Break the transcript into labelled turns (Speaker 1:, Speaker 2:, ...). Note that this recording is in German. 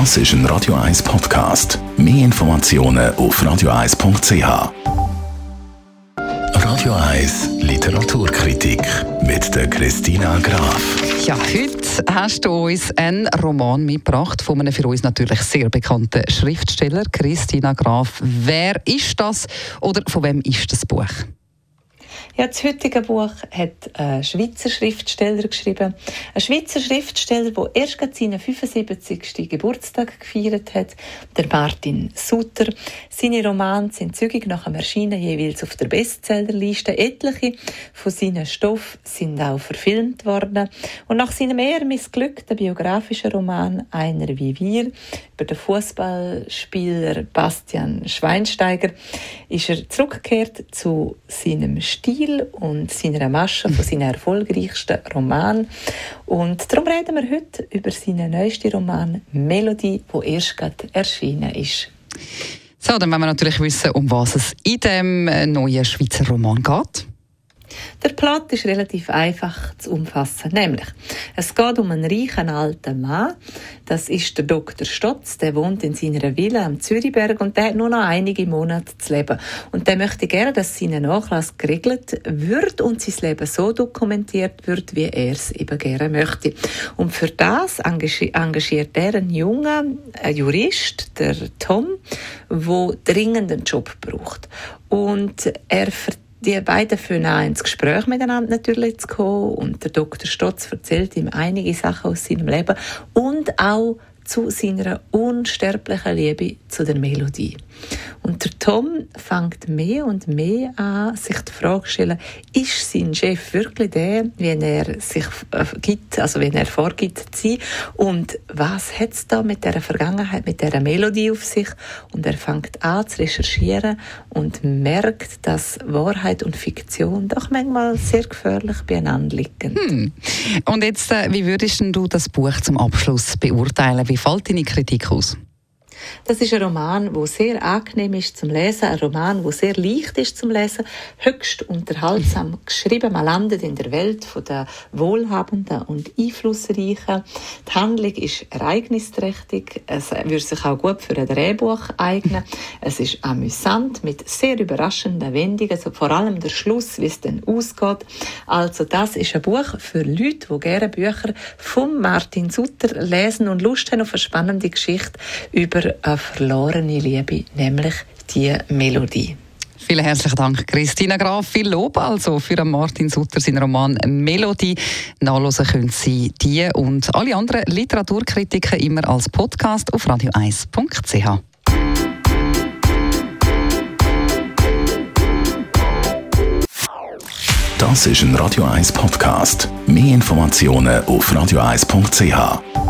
Speaker 1: Das ist ein Radio 1 Podcast. Mehr Informationen auf radio1.ch. Radio 1 Literaturkritik mit der Christina Graf.
Speaker 2: Ja, heute hast du uns einen Roman mitgebracht von einem für uns natürlich sehr bekannten Schriftsteller, Christina Graf. Wer ist das oder von wem ist das Buch?
Speaker 3: Ja, das heutige Buch hat ein Schweizer Schriftsteller geschrieben. Ein Schweizer Schriftsteller, der erst seinen 75. Geburtstag gefeiert hat, der Martin Sutter. Seine Romane sind zügig nach dem Erscheinen jeweils auf der Bestsellerliste. Etliche von seinen Stoffen sind auch verfilmt worden. Und nach seinem eher missglückten biografischen Roman Einer wie wir über den Fußballspieler Bastian Schweinsteiger ist er zurückgekehrt zu seinem Stil Stil und seiner Masche von seinen erfolgreichsten Roman. Und darum reden wir heute über seinen neuesten Roman «Melodie», wo erst gerade erschienen ist.
Speaker 2: So, dann wollen wir natürlich wissen, um was es in dem neuen Schweizer Roman geht.
Speaker 3: Der Plot ist relativ einfach zu umfassen, nämlich es geht um einen reichen alten Mann, das ist der Dr. Stotz, der wohnt in seiner Villa am Zürichberg und der hat nur noch einige Monate zu leben und der möchte gerne, dass sein Nachlass geregelt wird und sein Leben so dokumentiert wird, wie er es eben gerne möchte. Und für das engagiert er einen jungen Jurist, der Tom, wo dringend einen Job braucht und er die beiden fangen an, ins Gespräch miteinander natürlich zu kommen und der Dr. Stotz erzählt ihm einige Sachen aus seinem Leben und auch zu seiner unsterblichen Liebe zu der Melodie. Und der Tom fängt mehr und mehr an, sich die Frage zu stellen, ist sein Chef wirklich der, wie er sich äh, gibt, also wie er vorgibt zu sein? Und was hat es da mit der Vergangenheit, mit der Melodie auf sich? Und er fängt an zu recherchieren und merkt, dass Wahrheit und Fiktion doch manchmal sehr gefährlich beieinander liegen.
Speaker 2: Hm. Und jetzt, äh, wie würdest du das Buch zum Abschluss beurteilen? Deine Kritik aus?
Speaker 3: Das ist ein Roman, der sehr angenehm ist zum Lesen, ein Roman, der sehr leicht ist zum Lesen, höchst unterhaltsam geschrieben. Man landet in der Welt der Wohlhabenden und Einflussreichen. Die Handlung ist ereignisträchtig. Es würde sich auch gut für ein Drehbuch eignen. Es ist amüsant mit sehr überraschenden Wendungen, also vor allem der Schluss, wie es dann ausgeht. Also das ist ein Buch für Leute, die gerne Bücher von Martin Sutter lesen und Lust haben auf eine spannende Geschichte über eine verlorene Liebe, nämlich die Melodie.
Speaker 2: Vielen herzlichen Dank, Christina Graf. Viel Lob also für Martin Sutter, seinen Roman Melodie. Nachlesen können Sie die und alle anderen Literaturkritiken immer als Podcast auf radio1.ch.
Speaker 1: Das ist ein Radio 1 Podcast. Mehr Informationen auf radio1.ch.